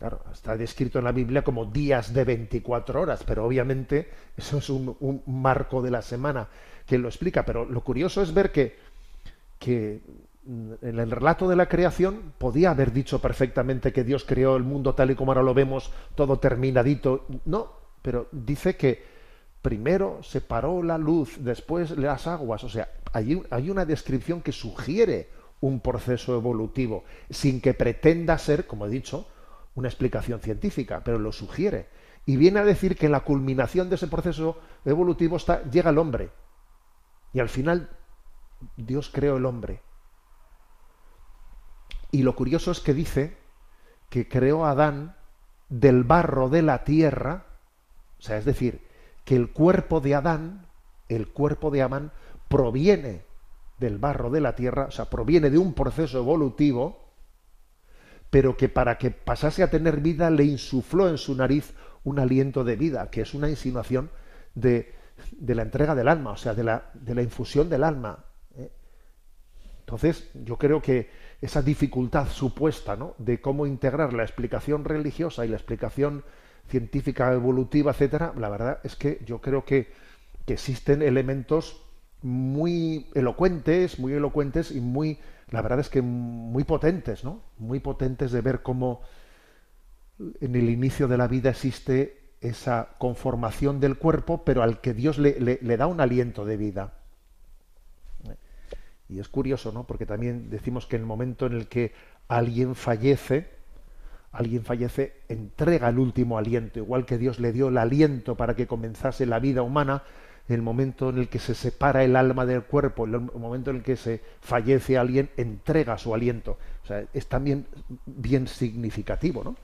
Claro, está descrito en la Biblia como días de 24 horas, pero obviamente eso es un, marco de la semana que lo explica. Pero lo curioso es ver que, en el relato de la creación podía haber dicho perfectamente que Dios creó el mundo tal y como ahora lo vemos, todo terminadito. No, pero dice que primero separó la luz, después las aguas. O sea, hay una descripción que sugiere un proceso evolutivo, sin que pretenda ser, como he dicho, una explicación científica, pero lo sugiere. Y viene a decir que en la culminación de ese proceso evolutivo llega el hombre. Y al final Dios creó el hombre. Y lo curioso es que dice que creó a Adán del barro de la tierra, o sea, es decir, que el cuerpo de Adán, el cuerpo de Amán, proviene del barro de la tierra, o sea, proviene de un proceso evolutivo, pero que para que pasase a tener vida le insufló en su nariz un aliento de vida, que es una insinuación de, de la entrega del alma, o sea, de la, de la infusión del alma. ¿eh? Entonces, yo creo que esa dificultad supuesta ¿no? de cómo integrar la explicación religiosa y la explicación científica, evolutiva, etcétera, la verdad es que yo creo que, que existen elementos muy elocuentes, muy elocuentes y muy la verdad es que muy potentes, ¿no? Muy potentes de ver cómo en el inicio de la vida existe esa conformación del cuerpo, pero al que Dios le, da un aliento de vida. Y es curioso, ¿no? Porque también decimos que en el momento en el que alguien fallece, alguien fallece, entrega el último aliento, igual que Dios le dio el aliento para que comenzase la vida humana, el momento en el que se separa el alma del cuerpo, el momento en el que se fallece alguien, entrega su aliento. O sea, es también bien significativo, ¿no?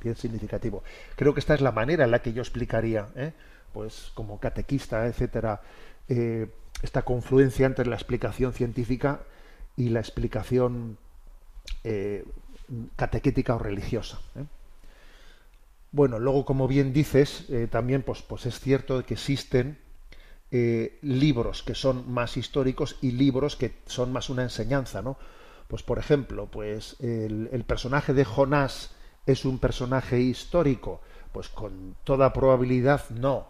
Bien significativo. Creo que esta es la manera en la que yo explicaría, ¿eh? pues como catequista, etcétera, eh, esta confluencia entre la explicación científica y la explicación eh, catequética o religiosa. Bueno, luego, como bien dices, también pues, pues es cierto que existen eh, libros que son más históricos y libros que son más una enseñanza, ¿no? Pues por ejemplo, pues el, personaje de Jonás es un personaje histórico, pues con toda probabilidad no,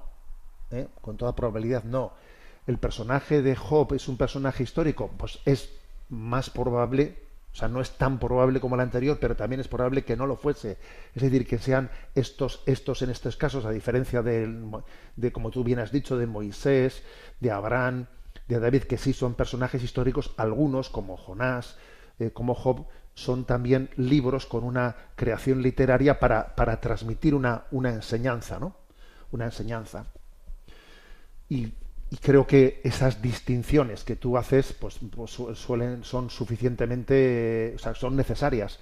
¿eh? con toda probabilidad no. El personaje de Job es un personaje histórico, pues es más probable o sea, no es tan probable como el anterior, pero también es probable que no lo fuese. Es decir, que sean estos, estos en estos casos, a diferencia de, de, como tú bien has dicho, de Moisés, de Abraham, de David, que sí son personajes históricos, algunos, como Jonás, eh, como Job, son también libros con una creación literaria para, para transmitir una, una enseñanza, ¿no? Una enseñanza. Y y creo que esas distinciones que tú haces pues, pues su- suelen son suficientemente o sea, son necesarias.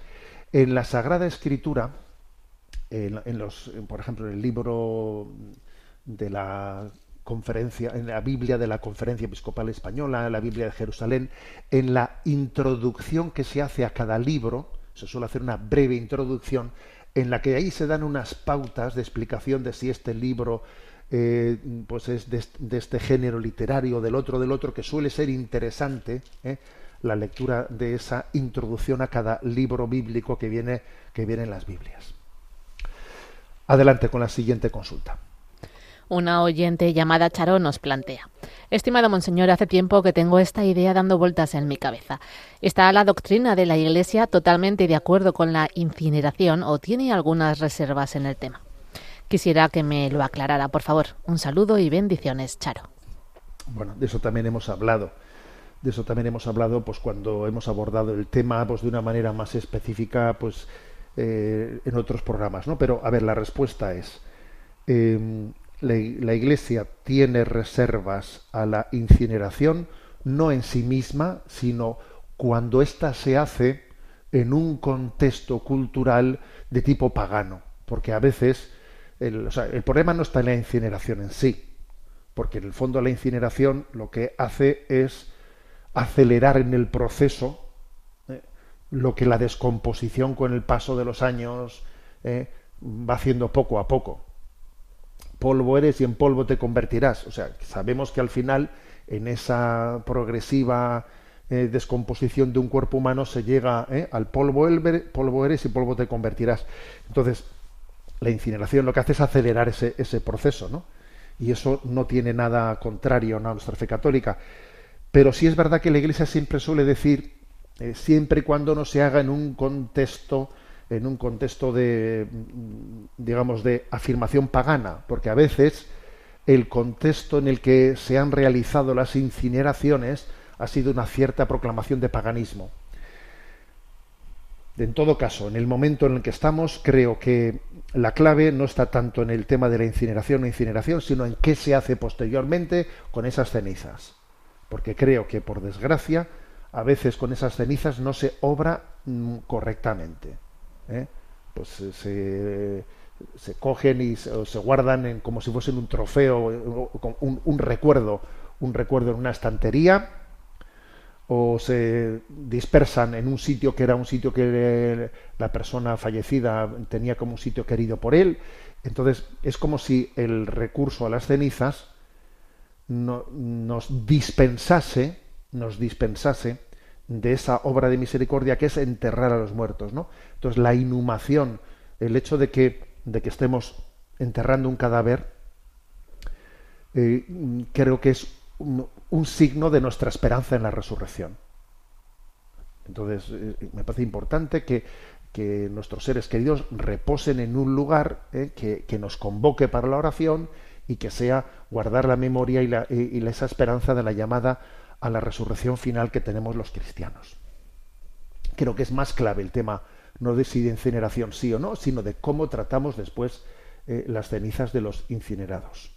En la sagrada escritura en, en los por ejemplo en el libro de la conferencia en la Biblia de la Conferencia Episcopal Española en la Biblia de Jerusalén en la introducción que se hace a cada libro se suele hacer una breve introducción en la que ahí se dan unas pautas de explicación de si este libro eh, pues es de, est- de este género literario, del otro, del otro, que suele ser interesante ¿eh? la lectura de esa introducción a cada libro bíblico que viene, que viene en las Biblias. Adelante con la siguiente consulta. Una oyente llamada Charo nos plantea. Estimado Monseñor, hace tiempo que tengo esta idea dando vueltas en mi cabeza. ¿Está la doctrina de la Iglesia totalmente de acuerdo con la incineración o tiene algunas reservas en el tema? Quisiera que me lo aclarara, por favor. Un saludo y bendiciones, Charo. Bueno, de eso también hemos hablado. De eso también hemos hablado, pues cuando hemos abordado el tema, pues de una manera más específica, pues eh, en otros programas, ¿no? Pero a ver, la respuesta es eh, la, la Iglesia tiene reservas a la incineración no en sí misma, sino cuando ésta se hace en un contexto cultural de tipo pagano, porque a veces el, problema no está en la incineración en sí, porque en el fondo la incineración lo que hace es acelerar en el proceso eh, lo que la descomposición con el paso de los años eh, va haciendo poco a poco. Polvo eres y en polvo te convertirás. O sea, sabemos que al final en esa progresiva eh, descomposición de un cuerpo humano se llega al polvo, polvo eres y polvo te convertirás. Entonces, la incineración lo que hace es acelerar ese, ese proceso, ¿no? Y eso no tiene nada contrario ¿no? a nuestra fe católica. Pero sí es verdad que la Iglesia siempre suele decir, eh, siempre y cuando no se haga en un contexto, en un contexto de, mm, digamos, de afirmación pagana, porque a veces el contexto en el que se han realizado las incineraciones ha sido una cierta proclamación de paganismo. En todo caso, en el momento en el que estamos, creo que la clave no está tanto en el tema de la incineración o incineración, sino en qué se hace posteriormente con esas cenizas. Porque creo que, por desgracia, a veces con esas cenizas no se obra mm, correctamente. ¿eh? Pues eh, se, se cogen y se, guardan en- como si fuesen un trofeo, un recuerdo, un recuerdo en una estantería, o se dispersan en un sitio que era un sitio que la persona fallecida tenía como un sitio querido por él. Entonces es como si el recurso a las cenizas no- nos dispensase, nos dispensase de esa obra de misericordia que es enterrar a los muertos, ¿no? Entonces la inhumación, el hecho de que, de que estemos enterrando un cadáver, eh, creo que es un, signo de nuestra esperanza en la resurrección. Entonces, eh, me parece importante que, nuestros seres queridos reposen en un lugar eh, que, nos convoque para la oración y que sea guardar la memoria y, la, y esa esperanza de la llamada a la resurrección final que tenemos los cristianos. Creo que es más clave el tema no de si de incineración sí o no, sino de cómo tratamos después eh, las cenizas de los incinerados